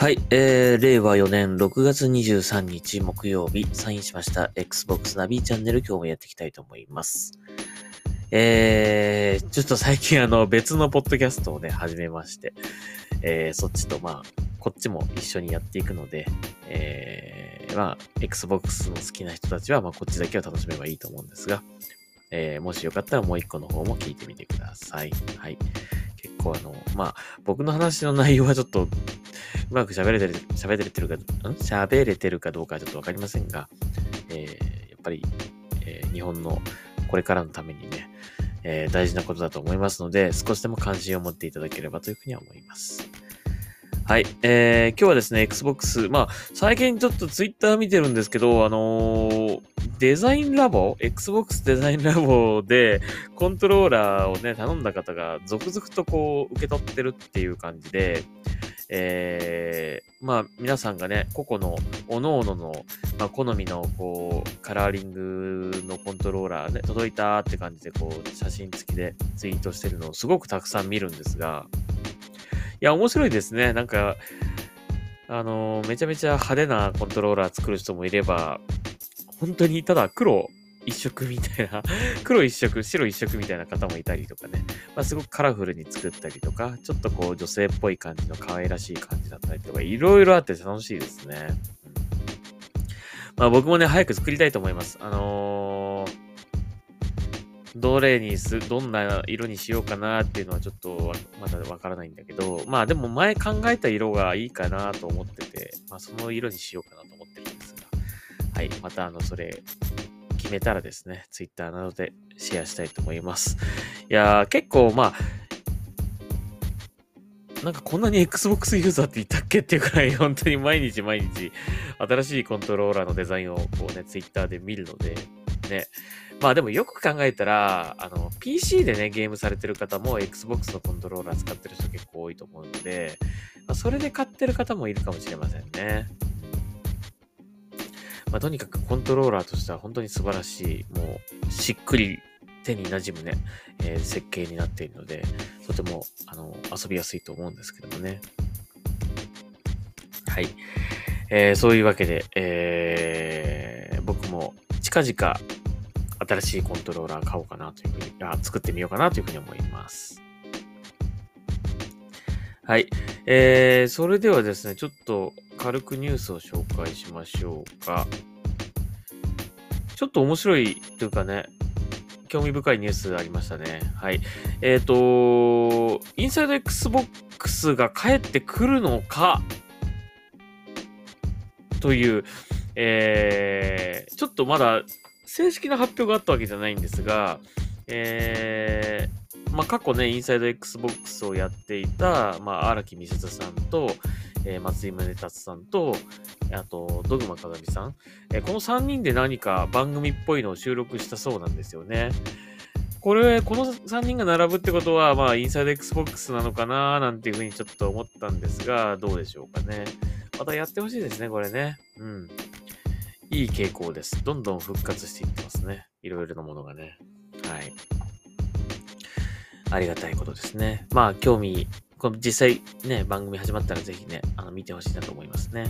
はい、えー、令和4年6月23日木曜日、サインしました Xbox ナビチャンネル今日もやっていきたいと思います。えー、ちょっと最近あの別のポッドキャストをね、始めまして、えー、そっちとまあ、こっちも一緒にやっていくので、えー、まあ、Xbox の好きな人たちはまあこっちだけを楽しめばいいと思うんですが、えー、もしよかったらもう一個の方も聞いてみてください。はい。結構あの、まあ、僕の話の内容はちょっと、うまく喋れてる、喋れてるか、ん？喋れてるかどうかはちょっとわかりませんが、えー、やっぱり、えー日本のこれからのためにね、えー大事なことだと思いますので、少しでも関心を持っていただければというふうには思います。はい。えー、今日はですね、Xbox、まあ、最近ちょっと Twitter 見てるんですけど、あのーデザインラボ ?Xbox デザインラボで、コントローラーをね、頼んだ方が続々とこう、受け取ってるっていう感じで、えー、まあ、皆さんがね、個々の、各々の、まあ、好みの、こう、カラーリングのコントローラーね、届いたって感じで、こう、写真付きでツイートしてるのをすごくたくさん見るんですが、いや、面白いですね。なんか、あのーめちゃめちゃ派手なコントローラー作る人もいれば、本当にただ黒一色みたいな、黒一色、白一色みたいな方もいたりとかね。まあ、すごくカラフルに作ったりとか、ちょっとこう女性っぽい感じの可愛らしい感じだったりとか、いろいろあって楽しいですね。まあ僕もね、早く作りたいと思います。あのーどれにす、どんな色にしようかなっていうのはちょっとまだわからないんだけど、まあでも前考えた色がいいかなと思ってて、まあその色にしようかなと思ってるんですが、はい、またあの、それ、決めたらですね、Twitter などでシェアしたいと思います。いやー、結構まあ、なんかこんなに Xbox ユーザーって言ったっけっていうくらい、本当に毎日毎日、新しいコントローラーのデザインをこうね、Twitter で見るので、ね。まあでもよく考えたら、あの、PC でね、ゲームされてる方も Xbox のコントローラー使ってる人結構多いと思うので、まあ、それで買ってる方もいるかもしれませんね。まあとにかくコントローラーとしては本当に素晴らしい、もう、しっくり手に馴染むね、えー設計になっているので、とても、あの、遊びやすいと思うんですけどもね。はい。えーそういうわけで、えー僕も近々新しいコントローラー買おうかなというふうに、あ作ってみようかなというふうに思います。はい。えー、それではですね、ちょっと軽くニュースを紹介しましょうか。ちょっと面白いというかね、興味深いニュースがありましたね。はい。えっ、と、インサイド Xbox が帰ってくるのか？という、えー、ちょっとまだ正式な発表があったわけじゃないんですが、えー、まあ、過去ね、インサイド Xbox をやっていた、まあ、荒木美鈴さんと、えー松井宗達さんと、あと、ドグマ風見さん、えーこの3人で何か番組っぽいのを収録したそうなんですよね。これ、この3人が並ぶってことは、まあ、インサイド Xbox なのかななんていうふうにちょっと思ったんですが、どうでしょうかね。またやってほしいですね、これね。うん。いい傾向です。どんどん復活していってますね。いろいろなものがね。はい。ありがたいことですね。まあ、興味、この実際ね、番組始まったらぜひね、あの、見てほしいなと思いますね。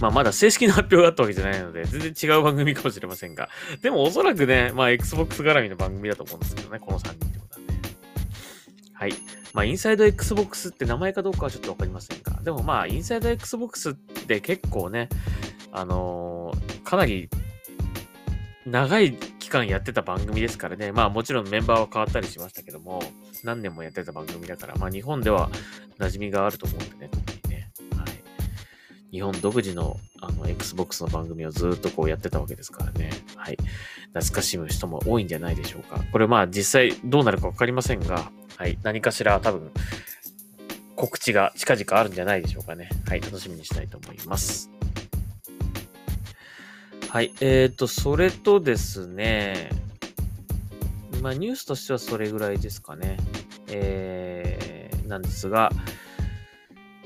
まあ、まだ正式な発表があったわけじゃないので、全然違う番組かもしれませんが。でも、おそらくね、まあ、Xbox 絡みの番組だと思うんですけどね、この3人ってことはね。はい。まあ、インサイド Xbox って名前かどうかはちょっとわかりませんが、でもまあ、インサイド Xbox って結構ね、あのーかなり長い期間やってた番組ですからね、まあもちろんメンバーは変わったりしましたけども、何年もやってた番組だから、まあ日本では馴染みがあると思うんでね、特にね。はい。日本独自のあの Xbox の番組をずっとこうやってたわけですからね。はい。懐かしむ人も多いんじゃないでしょうか。これまあ実際どうなるかわかりませんが、はい。何かしら多分告知が近々あるんじゃないでしょうかね。はい。楽しみにしたいと思います。はい。えっ、と、それとですね、まあニュースとしてはそれぐらいですかね。えー、なんですが、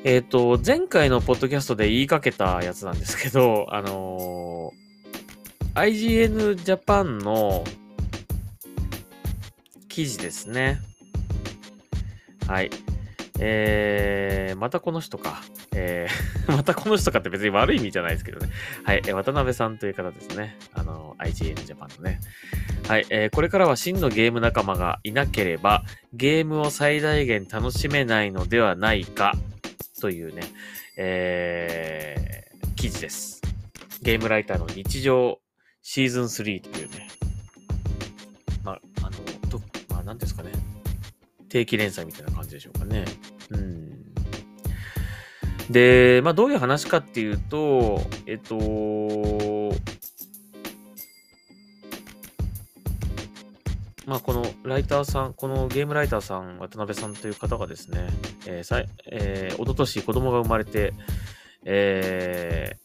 えっ、と、前回のポッドキャストで言いかけたやつなんですけど、あのー IGN Japan の記事ですね。はい。えー、またこの人か。えー、またこの人かって別に悪い意味じゃないですけどね。はい、えー、渡辺さんという方ですね。あの、IGN ジャパンのね。はい、えー、これからは真のゲーム仲間がいなければ、ゲームを最大限楽しめないのではないか、というね、えー、記事です。ゲームライターの日常シーズン3というね、まあ、あの、と、まあ、なんですかね。定期連載みたいな感じでしょうかね。うん。で、まあ、どういう話かっていうと、えっと、まあ、このライターさん、このゲームライターさん、渡辺さんという方がですね、えー、さえー、おととし子供が生まれて、え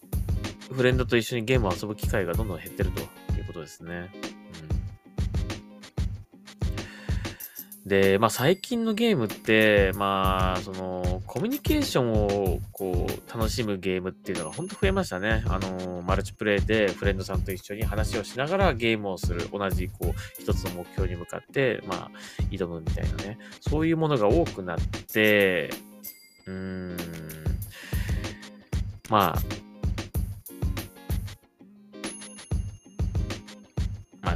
ー、フレンドと一緒にゲームを遊ぶ機会がどんどん減ってるということですね。で、まあ最近のゲームって、まあ、その、コミュニケーションをこう、楽しむゲームっていうのが本当増えましたね。あの、マルチプレイでフレンドさんと一緒に話をしながらゲームをする。同じ、こう、一つの目標に向かって、まあ、挑むみたいなね。そういうものが多くなって、うーん、まあ、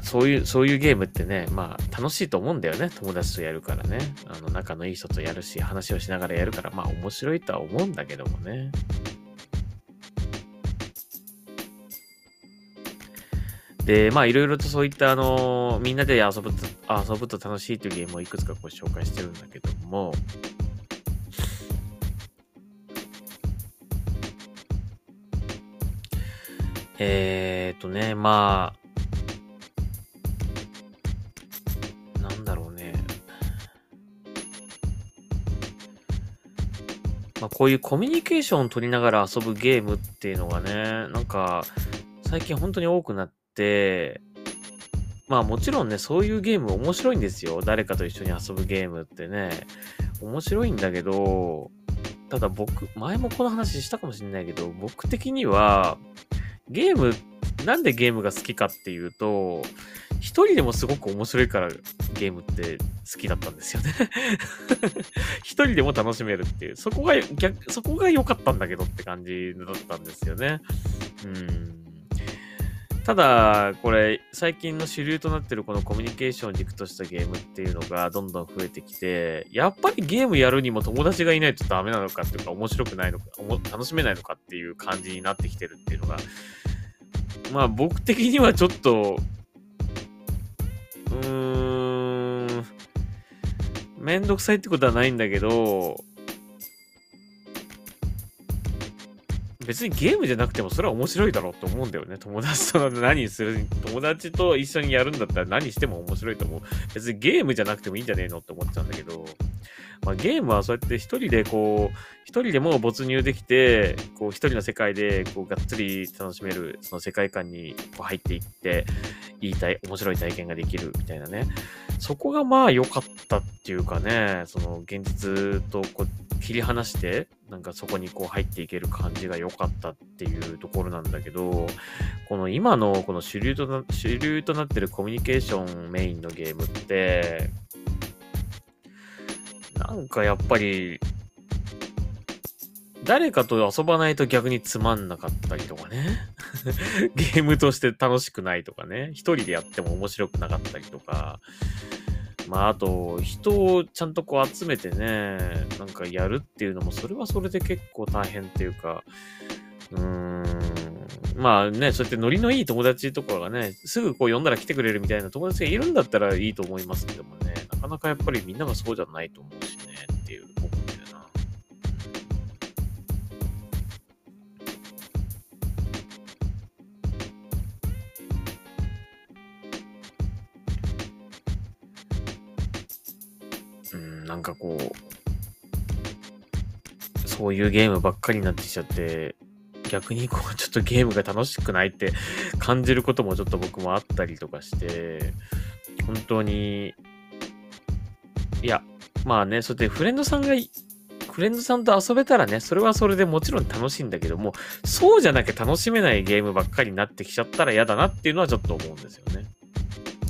そういう、そういうゲームってね、まあ、楽しいと思うんだよね。友達とやるからね。あの、仲のいい人とやるし、話をしながらやるから、まあ、面白いとは思うんだけどもね。で、まあ、いろいろとそういった、あの、みんなで遊ぶと、遊ぶと楽しいというゲームをいくつかご紹介してるんだけども、えー、っとね、まあ、あ、こういうコミュニケーションを取りながら遊ぶゲームっていうのがね、なんか、最近本当に多くなって、まあもちろんね、そういうゲーム面白いんですよ。誰かと一緒に遊ぶゲームってね。面白いんだけど、ただ僕、前もこの話したかもしれないけど、僕的には、ゲーム、なんでゲームが好きかっていうと、一人でもすごく面白いからゲームって好きだったんですよね 一人でも楽しめるっていう、そこが逆、そこが良かったんだけどって感じだったんですよね。うん。ただ、これ、最近の主流となってるこのコミュニケーションを軸としたゲームっていうのがどんどん増えてきて、やっぱりゲームやるにも友達がいないとダメなのかっていうか、面白くないのか、楽しめないのかっていう感じになってきてるっていうのが、まあ僕的にはちょっとうーん、めんどくさいってことはないんだけど、別にゲームじゃなくてもそれは面白いだろうと思うんだよね。友達と何する、友達と一緒にやるんだったら何しても面白いと思う。別にゲームじゃなくてもいいんじゃねえのって思っちゃうんだけど、まあ、ゲームはそうやって一人でこう、一人でも没入できて、こう一人の世界でこうがっつり楽しめる、その世界観にこう入っていって、いい体、面白い体験ができるみたいなね。そこがまあ良かったっていうかね、その現実とこう切り離して、なんかそこにこう入っていける感じが良かったっていうところなんだけど、この今のこの主流とな、主流となってるコミュニケーションメインのゲームって、なんかやっぱり、誰かと遊ばないと逆につまんなかったりとかね。ゲームとして楽しくないとかね。一人でやっても面白くなかったりとか。まあ、あと、人をちゃんとこう集めてね、なんかやるっていうのも、それはそれで結構大変っていうか、うーん、まあね、そうやってノリのいい友達とかがね、すぐこう呼んだら来てくれるみたいな友達がいるんだったらいいと思いますけどもね、かなかやっぱりみんながそうじゃないと思うしね、っていう思うんだよな。うん、なんかこう、そういうゲームばっかりになってきちゃって、逆にこう、ちょっとゲームが楽しくないって感じることもちょっと僕もあったりとかして、本当に、いや、まあね、それでフレンドさんが、フレンドさんと遊べたらね、それはそれでもちろん楽しいんだけども、そうじゃなきゃ楽しめないゲームばっかりになってきちゃったら嫌だなっていうのはちょっと思うんですよね。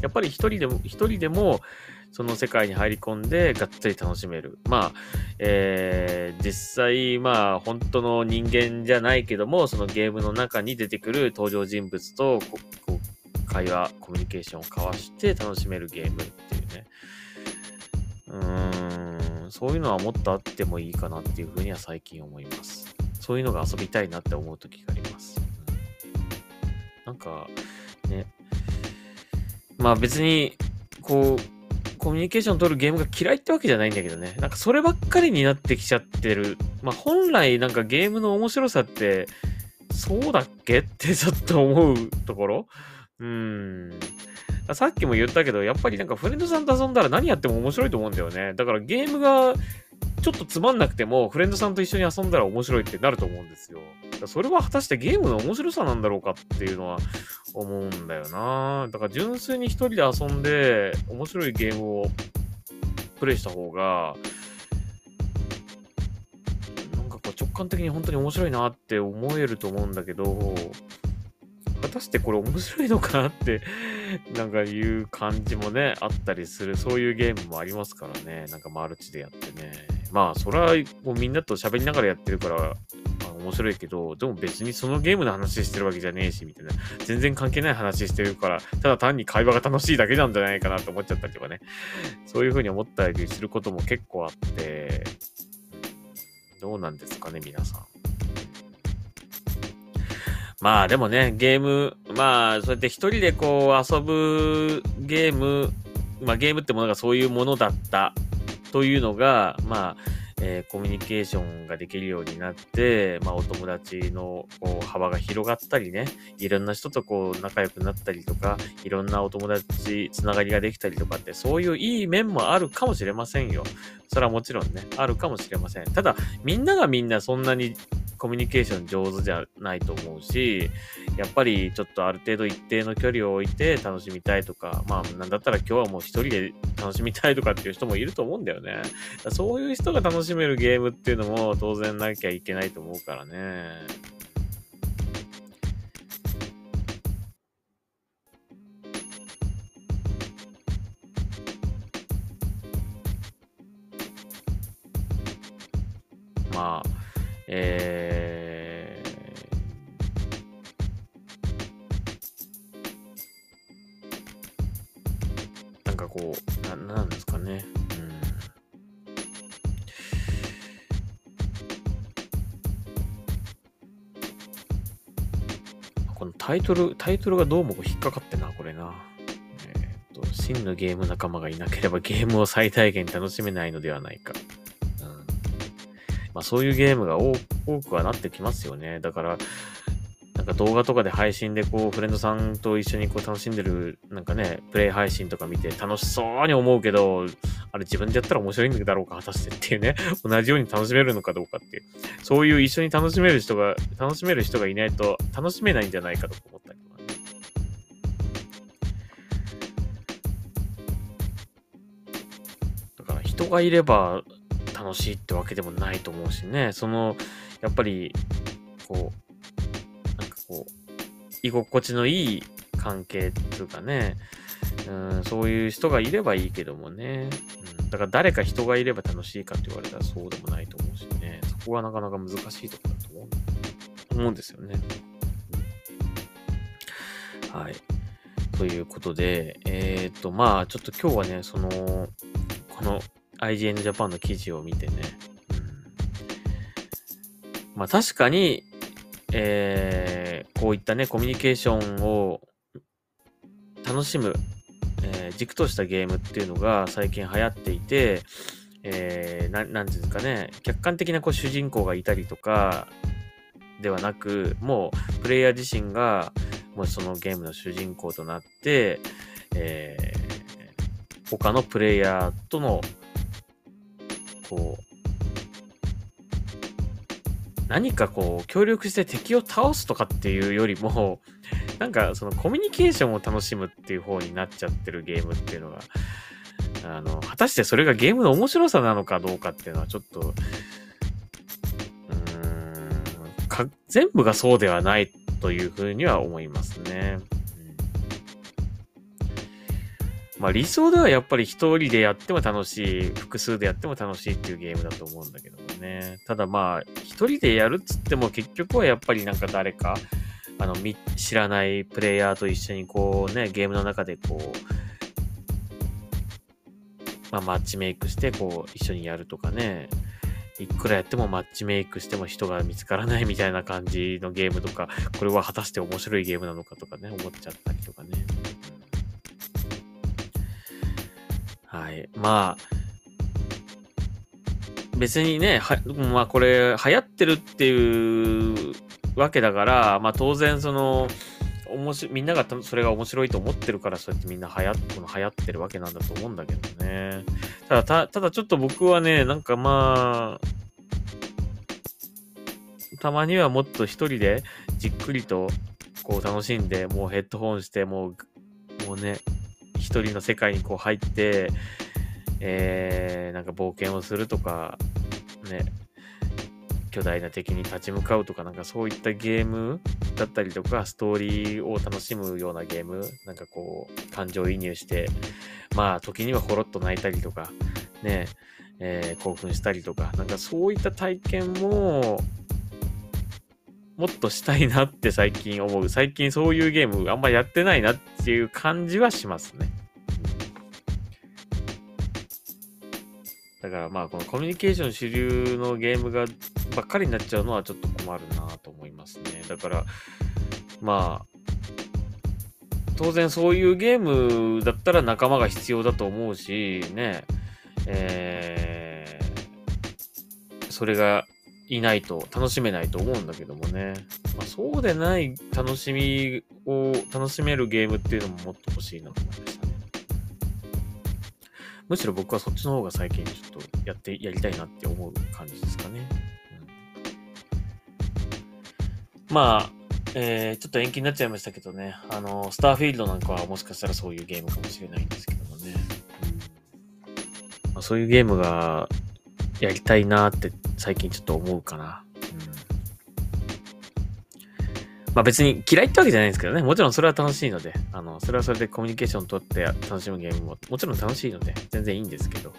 やっぱり一人でも、一人でもその世界に入り込んでがっつり楽しめる。まあ、えー、実際、まあ、本当の人間じゃないけども、そのゲームの中に出てくる登場人物とこう会話、コミュニケーションを交わして楽しめるゲームっていうね。うーん、そういうのはもっとあってもいいかなっていうふうには最近思います。そういうのが遊びたいなって思う時があります。なんか、ね。まあ別に、こう、コミュニケーション取るゲームが嫌いってわけじゃないんだけどね。なんかそればっかりになってきちゃってる。まあ本来なんかゲームの面白さって、そうだっけってちょっと思うところうーん。さっきも言ったけど、やっぱりなんかフレンドさんと遊んだら何やっても面白いと思うんだよね。だからゲームがちょっとつまんなくても、フレンドさんと一緒に遊んだら面白いってなると思うんですよ。それは果たしてゲームの面白さなんだろうかっていうのは思うんだよな。だから純粋に一人で遊んで面白いゲームをプレイした方が、なんかこう直感的に本当に面白いなって思えると思うんだけど、果たしてこれ面白いのかなってなんかいう感じもね、あったりする、そういうゲームもありますからね。なんかマルチでやってね。まあ、それはもうみんなと喋りながらやってるから、まあ面白いけど、でも別にそのゲームの話してるわけじゃねえし、みたいな。全然関係ない話してるから、ただ単に会話が楽しいだけなんじゃないかなと思っちゃったりとかね。そういうふうに思ったりすることも結構あって、どうなんですかね、皆さん。まあでもね、ゲーム、まあそうやって一人でこう遊ぶゲーム、まあゲームってものがそういうものだったというのが、まあ、えー、コミュニケーションができるようになって、まあ、お友達のこう幅が広がったりね、いろんな人とこう仲良くなったりとか、いろんなお友達つながりができたりとかって、そういういい面もあるかもしれませんよ。それはもちろんね、あるかもしれません。ただ、みんながみんなそんなにコミュニケーション上手じゃないと思うし、やっぱりちょっとある程度一定の距離を置いて楽しみたいとか、まあなんだったら今日はもう一人で楽しみたいとかっていう人もいると思うんだよね。そういう人が楽しめるゲームっていうのも当然なきゃいけないと思うからね。このタイトル、タイトルがどうも引っかかってな、これな。えっ、と、真のゲーム仲間がいなければゲームを最大限楽しめないのではないか。うんまあそういうゲームが多くはなってきますよね。だから、なんか動画とかで配信でこう、フレンドさんと一緒にこう楽しんでる、なんかね、プレイ配信とか見て楽しそうに思うけど、あれ自分でやったら面白いんだろうか、果たしてっていうね、同じように楽しめるのかどうかっていう、そういう一緒に楽しめる人が、楽しめる人がいないと楽しめないんじゃないかと思ったりとかね。だから人がいれば楽しいってわけでもないと思うしね、その、やっぱり、こう、なんかこう、居心地のいい関係っていうかね、うん、そういう人がいればいいけどもね、だから誰か人がいれば楽しいかって言われたらそうでもないと思うしね、そこはなかなか難しいところだと思う思うんですよね。はい。ということで、えっ、ー、と、まあ、ちょっと今日はね、その、この IGN Japan の記事を見てね。うん、まあ確かに、えー、こういったね、コミュニケーションを楽しむ、えー、軸としたゲームっていうのが最近流行っていて、えー、ななんていうんですかね、客観的なこう主人公がいたりとかではなく、もうプレイヤー自身がもうそのゲームの主人公となって、えー、他のプレイヤーとのこう、何かこう、協力して敵を倒すとかっていうよりも、なんかそのコミュニケーションを楽しむっていう方になっちゃってるゲームっていうのが、あの、果たしてそれがゲームの面白さなのかどうかっていうのはちょっと、うーん、か、全部がそうではないというふうには思いますね。まあ理想ではやっぱり一人でやっても楽しい、複数でやっても楽しいっていうゲームだと思うんだけどもね。ただまあ、一人でやるっつっても結局はやっぱりなんか誰か、あの、知らないプレイヤーと一緒にこうね、ゲームの中でこう、まあマッチメイクしてこう一緒にやるとかね。いくらやってもマッチメイクしても人が見つからないみたいな感じのゲームとか、これは果たして面白いゲームなのかとかね、思っちゃったりとかね。はい。まあ、別にね、は、まあこれ流行ってるっていうわけだから、まあ当然その、おもしみんながそれが面白いと思ってるからそうやってみんな流行この流行ってるわけなんだと思うんだけどね。ただ、たただちょっと僕はね、なんかまあ、たまにはもっと一人でじっくりとこう楽しんで、もうヘッドホンして、もう、もうね、一人の世界にこう入って、えー、なんか冒険をするとか、ね、巨大な敵に立ち向かうとか、なんかそういったゲームだったりとか、ストーリーを楽しむようなゲーム、なんかこう、感情移入して、まあ、時にはほろっと泣いたりとか、ね、えー、興奮したりとか、なんかそういった体験も、もっとしたいなって最近思う。最近そういうゲームあんまやってないなっていう感じはしますね。だからまあこのコミュニケーション主流のゲームがばっかりになっちゃうのはちょっと困るなと思いますね。だからまあ当然そういうゲームだったら仲間が必要だと思うしね、えー、それがいないと楽しめないと思うんだけどもね。まあ、そうでない楽しみを楽しめるゲームっていうのももっと欲しいなと思いましたね。むしろ僕はそっちの方が最近ちょっとやって、やりたいなって思う感じですかね。うん、まあ、えー、ちょっと延期になっちゃいましたけどね。あの、スターフィールドなんかはもしかしたらそういうゲームかもしれないんですけどもね。まあ、そういうゲームがやりたいなって最近ちょっと思うかな。まあ別に嫌いってわけじゃないんですけどね。もちろんそれは楽しいので、あの、それはそれでコミュニケーションをとって楽しむゲームももちろん楽しいので、全然いいんですけど。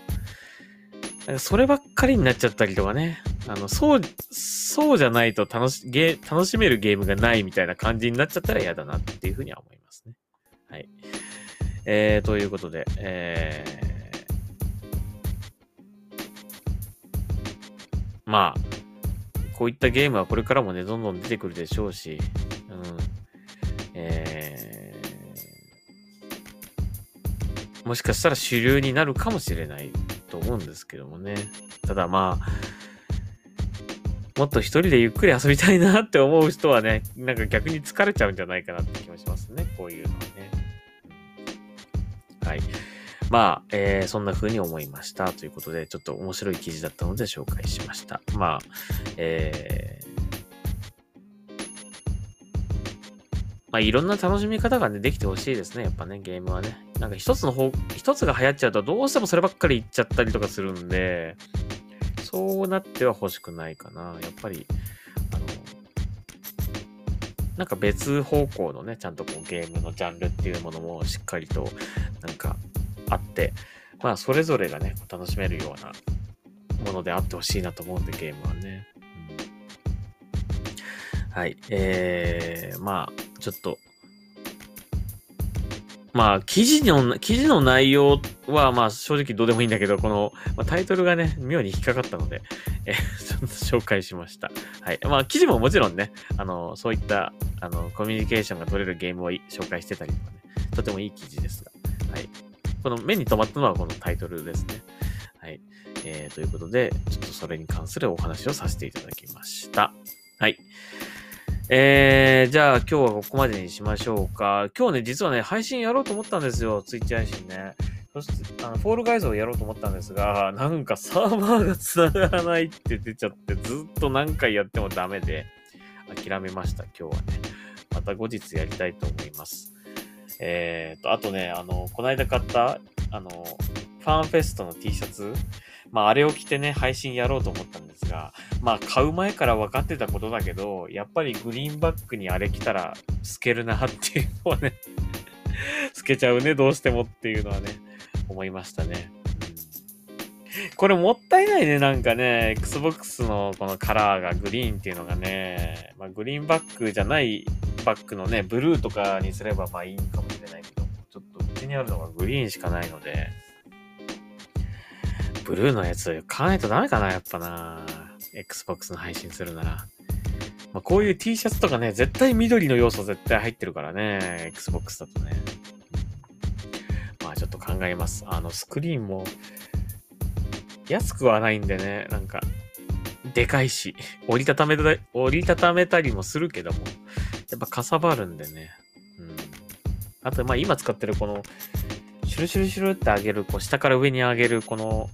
なんかそればっかりになっちゃったりとかね。あの、そう、そうじゃないと楽し、ゲ楽しめるゲームがないみたいな感じになっちゃったら嫌だなっていうふうには思いますね。はい。えー、ということで、えー、まあ、こういったゲームはこれからもね、どんどん出てくるでしょうし、えー、もしかしたら主流になるかもしれないと思うんですけどもね。ただまあ、もっと一人でゆっくり遊びたいなって思う人はね、なんか逆に疲れちゃうんじゃないかなって気もしますね。こういうのはね。はい。まあ、えー、そんな風に思いましたということで、ちょっと面白い記事だったので紹介しました。まあ、えまあ、いろんな楽しみ方がね、できてほしいですね。やっぱね、ゲームはね。なんか一つの方、一つが流行っちゃうとどうしてもそればっかりいっちゃったりとかするんで、そうなっては欲しくないかな。やっぱり、あの、なんか別方向のね、ちゃんとこうゲームのジャンルっていうものもしっかりと、なんかあって、まあ、それぞれがね、楽しめるようなものであってほしいなと思うんで、ゲームはね。うん、はい。えー、まあ、ちょっと、まあ、記事の、記事の内容は、まあ、正直どうでもいいんだけど、この、まあ、タイトルがね、妙に引っかかったので、えちょっと紹介しました。はい。まあ、記事ももちろんね、あの、そういった、あの、コミュニケーションが取れるゲームを紹介してたりとかね、とてもいい記事ですが、はい。この目に留まったのはこのタイトルですね。はい。えー、ということで、ちょっとそれに関するお話をさせていただきました。はい。えー、じゃあ今日はここまでにしましょうか。今日ね、実はね、配信やろうと思ったんですよ。ツイッチ配信ね。そして、あの、フォールガイズをやろうと思ったんですが、なんかサーバーが繋がらないって出ちゃって、ずっと何回やってもダメで、諦めました、今日はね。また後日やりたいと思います。えー、と、あとね、あの、この間買った、あの、ファンフェストの T シャツ、まあ、あれを着てね、配信やろうと思ったんですが、まあ、買う前から分かってたことだけど、やっぱりグリーンバックにあれ着たら透けるなっていうのはね 透けちゃうね、どうしてもっていうのはね、思いましたね。これもったいないね、なんかね、Xbox のこのカラーがグリーンっていうのがね、まあ、グリーンバックじゃないバックのね、ブルーとかにすればまあいいかもしれないけど、ちょっとうちにあるのがグリーンしかないので、ブルーのやつ買わないとダメかな、やっぱな。Xbox の配信するなら。まあ、こういう T シャツとかね、絶対緑の要素絶対入ってるからね、Xbox だとね。まあちょっと考えます。あの、スクリーンも、安くはないんでね、なんか、でかいし、折りたためた、折りたためたりもするけども、やっぱかさばるんでね。うん。あと、まあ今使ってるこの、シュルシュルシュルって上げる、こう下から上に上げるこの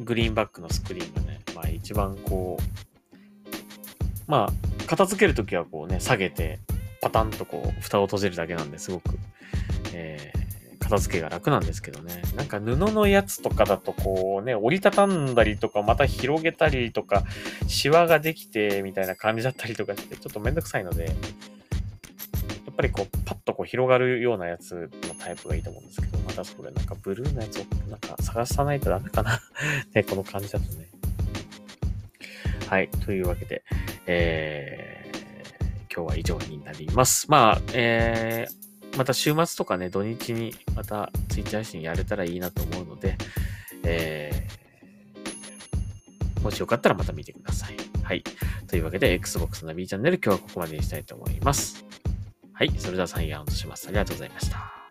グリーンバックのスクリーンがね、まあ一番こう、まあ片付けるときはこうね、下げて、パタンとこう、蓋を閉じるだけなんですごく、えー、片付けが楽なんですけどね。なんか布のやつとかだとこうね、折りたたんだりとか、また広げたりとか、シワができてみたいな感じだったりとかして、ちょっとめんどくさいので、やっぱりこう、パッとこう広がるようなやつのタイプがいいと思うんですけど、またそれなんかブルーのやつをなんか探さないとダメかな ね、この感じだとね。はい。というわけで、えー、今日は以上になります。まあ、えー、また週末とかね、土日にまたツイッチ配信やれたらいいなと思うので、えー、もしよかったらまた見てください。はい。というわけで、Xbox ナビチャンネル今日はここまでにしたいと思います。はい。それではサインアウトします。ありがとうございました。